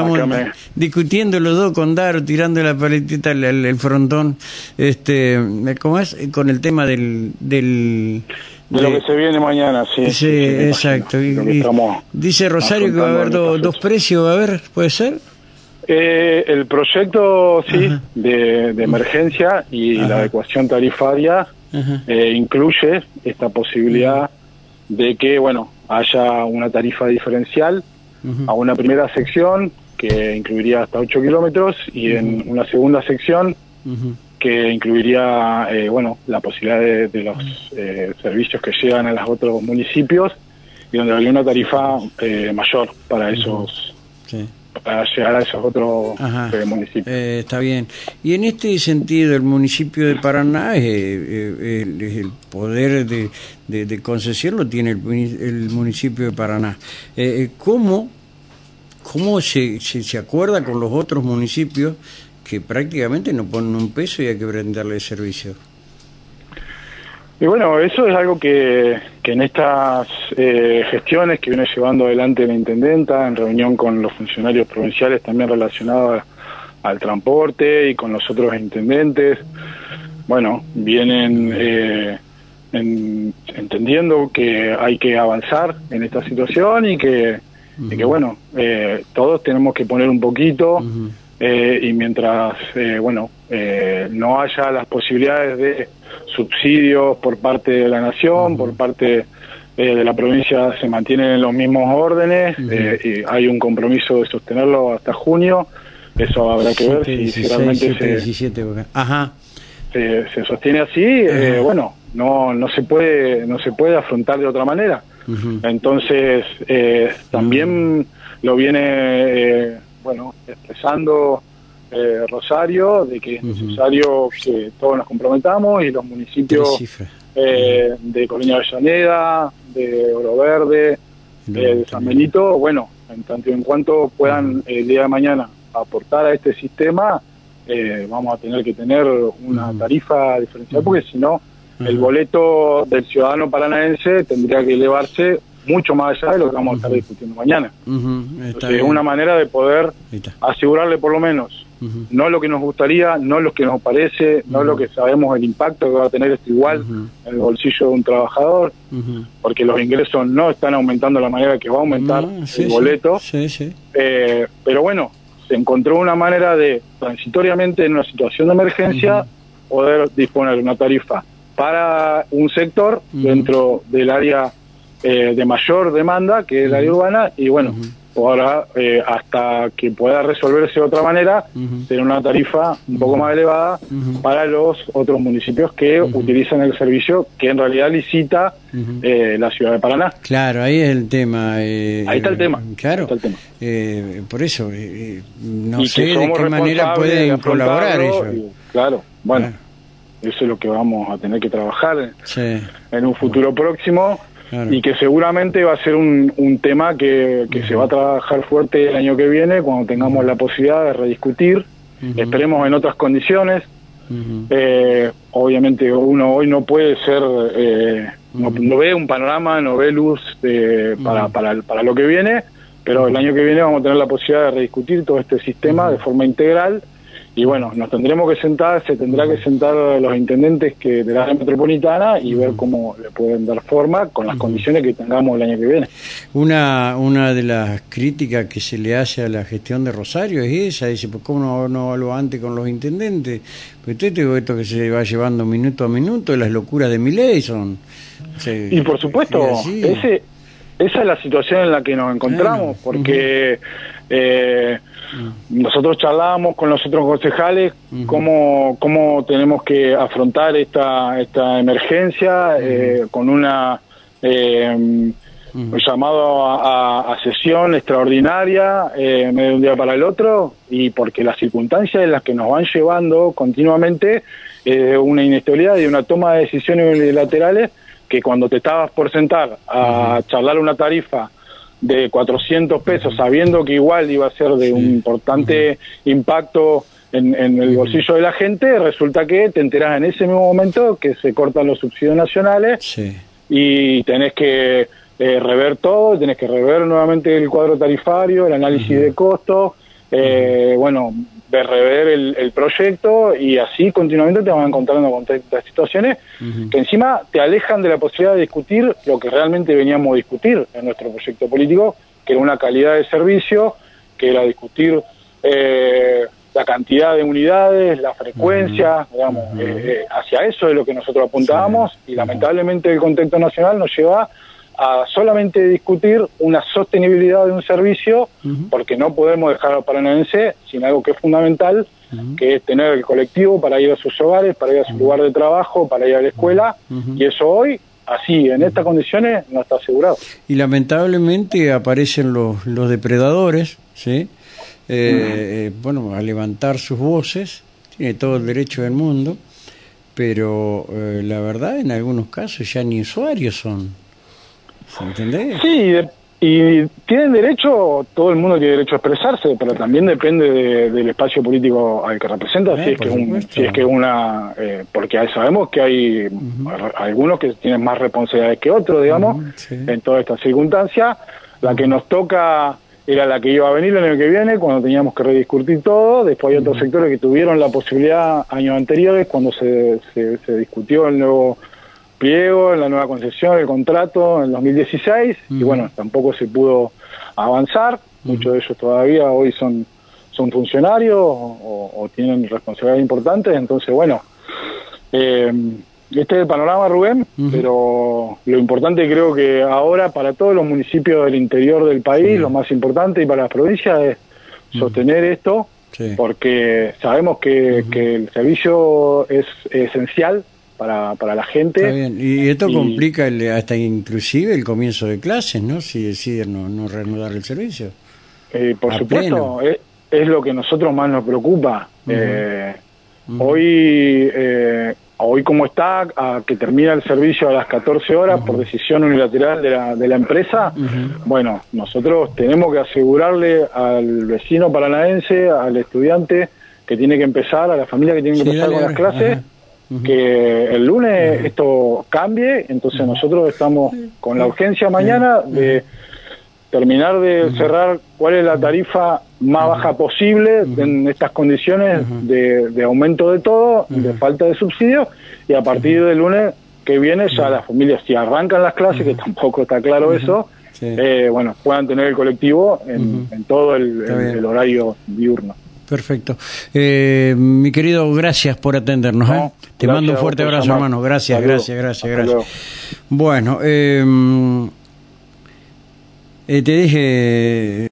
estamos discutiendo los dos con Daro, tirando la paletita al, al- al frontón, este, ¿cómo es? Con el tema del... del De lo que se viene mañana, sí. Sí, exacto. Y dice Rosario que va a haber do- dos precios, va a haber, ¿puede ser? Eh, el proyecto, sí, de, de emergencia y Ajá. la adecuación tarifaria eh, incluye esta posibilidad de que, bueno, haya una tarifa diferencial a una primera sección que incluiría hasta 8 kilómetros y en una segunda sección que incluiría, eh, bueno, la posibilidad de, de los eh, servicios que llegan a los otros municipios y donde habría una tarifa eh, mayor para esos, Sí. para llegar a esos otros eh, municipios. Está bien. Y en este sentido, el municipio de Paraná, el, el poder de, de- de concesión lo tiene el, el municipio de Paraná. ¿Cómo, cómo se, se, acuerda con los otros municipios que prácticamente no ponen un peso y hay que brindarle servicio? Y bueno, eso es algo que, que en estas eh, gestiones que viene llevando adelante la intendenta, en reunión con los funcionarios provinciales también relacionados al transporte y con los otros intendentes, bueno, vienen eh, en- entendiendo que hay que avanzar en esta situación y que, y que bueno, eh, todos tenemos que poner un poquito. Eh, y mientras, eh, bueno, eh, no haya las posibilidades de subsidios por parte de la nación, por parte eh, de la provincia, se mantienen en los mismos órdenes, y hay un compromiso de sostenerlo hasta junio, eso habrá que ver si, si 16, realmente 7, se, 17, porque- Ajá. se, se sostiene así, eh, bueno, no, no se puede, no se puede afrontar de otra manera. Entonces, eh, también lo viene, eh, bueno, expresando eh, Rosario, de que es necesario que todos nos comprometamos y los municipios eh, de Colonia Avellaneda, de Oro Verde, No, eh, de San Benito, bueno, en tanto y en cuanto puedan eh, el día de mañana aportar a este sistema, eh, vamos a tener que tener una tarifa diferencial, porque si no, el boleto del ciudadano paranaense tendría que elevarse mucho más allá de lo que vamos a estar discutiendo mañana. Entonces, es una manera de poder asegurarle por lo menos no lo que nos gustaría, no lo que nos parece, no lo que sabemos el impacto que va a tener esto igual en el bolsillo de un trabajador, porque los ingresos no están aumentando de la manera que va a aumentar sí, el boleto. Sí, sí. Eh, pero bueno, se encontró una manera de, transitoriamente en una situación de emergencia, poder disponer de una tarifa para un sector dentro del área eh, de mayor demanda, que es el área urbana, y bueno, ahora eh, hasta que pueda resolverse de otra manera, Ujú. tener una tarifa un poco más elevada para los otros municipios que utilizan el servicio que en realidad licita eh, la ciudad de Paraná. Claro, ahí es el tema. eh, Ahí está el tema, Claro. ahí está el tema. Eh, por eso, no y sé de qué manera pueden colaborar ellos. y, claro, bueno, Claro. Eso es lo que vamos a tener que trabajar Sí, en un futuro próximo claro. y que seguramente va a ser un, un tema que, que se va a trabajar fuerte el año que viene cuando tengamos la posibilidad de rediscutir, esperemos en otras condiciones. Eh, obviamente uno hoy no puede ser, eh, no, no ve un panorama, no ve luz de- para, para, para lo que viene, pero el año que viene vamos a tener la posibilidad de rediscutir todo este sistema de forma integral y bueno, nos tendremos que sentar, se tendrá que sentar los intendentes que de la área metropolitana y ver cómo le pueden dar forma con las condiciones que tengamos el año que viene. Una, una de las críticas que se le hace a la gestión de Rosario es esa, dice, pues cómo no, no habló antes con los intendentes, pues usted digo esto que se va llevando minuto a minuto, las locuras de Miley son... Y por supuesto, ese, esa es la situación en la que nos encontramos, Claro. porque eh. Nosotros charlábamos con los otros concejales cómo, cómo tenemos que afrontar esta, esta emergencia eh, con una... Eh, llamado a, a- sesión extraordinaria eh, medio de un día para el otro y porque las circunstancias en las que nos van llevando continuamente eh, una inestabilidad y una toma de decisiones unilaterales que cuando te estabas por sentar a charlar una tarifa de 400 pesos sabiendo que igual iba a ser de un importante impacto en, en el bolsillo de la gente, resulta que te enterás en ese mismo momento que se cortan los subsidios nacionales Sí. y tenés que eh, rever todo, tenés que rever nuevamente el cuadro tarifario, el análisis de costos eh, bueno, de rever el, proyecto y así continuamente te van encontrando con estas situaciones que encima te alejan de la posibilidad de discutir lo que realmente veníamos a discutir en nuestro proyecto político, que era una calidad de servicio, que era discutir eh, la cantidad de unidades, la frecuencia, digamos, eh, hacia eso es lo que nosotros apuntábamos y lamentablemente el contexto nacional nos lleva a solamente discutir una sostenibilidad de un servicio, porque no podemos dejar al paranaense sin algo que es fundamental, que es tener el colectivo para ir a sus hogares, para ir a su lugar de trabajo, para ir a la escuela, y eso hoy, así, en estas condiciones, no está asegurado. Y lamentablemente aparecen los, los depredadores, ¿sí? Eh, eh, bueno, a levantar sus voces, tiene todo el derecho del mundo, pero eh, la verdad en algunos casos ya ni usuarios son. ¿Entendés? Sí, y tienen derecho, todo el mundo tiene derecho a expresarse, pero también depende del espacio político al que representa, si, es que un, si es que una, eh, porque sabemos que hay algunos que tienen más responsabilidades que otros, digamos, en toda esta circunstancia. La que nos toca era la que iba a venir el año que viene, cuando teníamos que rediscutir todo. Después hay otros sectores que tuvieron la posibilidad años anteriores, cuando se, se discutió el nuevo pliego, en la nueva concesión, el contrato en 2016 y bueno, tampoco se pudo avanzar. Muchos de ellos todavía hoy son, son funcionarios o, tienen responsabilidades importantes, entonces bueno, eh, este es el panorama, Rubén, pero lo importante creo que ahora para todos los municipios del interior del país, lo más importante y para las provincias es sostener esto, porque sabemos que, que el servicio es esencial para, para la gente. Y esto complica hasta inclusive el comienzo de clases, ¿no? Si deciden no, no reanudar el servicio. Eh, por supuesto, es, lo que a nosotros más nos preocupa. eh, Hoy, eh, hoy como está, a que termina el servicio a las 14 horas por decisión unilateral de la, de la empresa, bueno, nosotros tenemos que asegurarle al vecino paranaense, al estudiante que tiene que empezar, a la familia que tiene que empezar con las clases, que el lunes esto cambie, entonces nosotros estamos con la urgencia mañana de terminar de cerrar cuál es la tarifa más baja posible en estas condiciones de, aumento de todo, de falta de subsidio, y a partir del lunes que viene ya las familias, si arrancan las clases, que tampoco está claro eso, eh, bueno, puedan tener el colectivo en, todo el horario diurno. Perfecto. Eh, mi querido, gracias por atendernos. ¿eh? Te mando un fuerte abrazo, hermano. Gracias, gracias, gracias, gracias. Bueno, eh, te dije...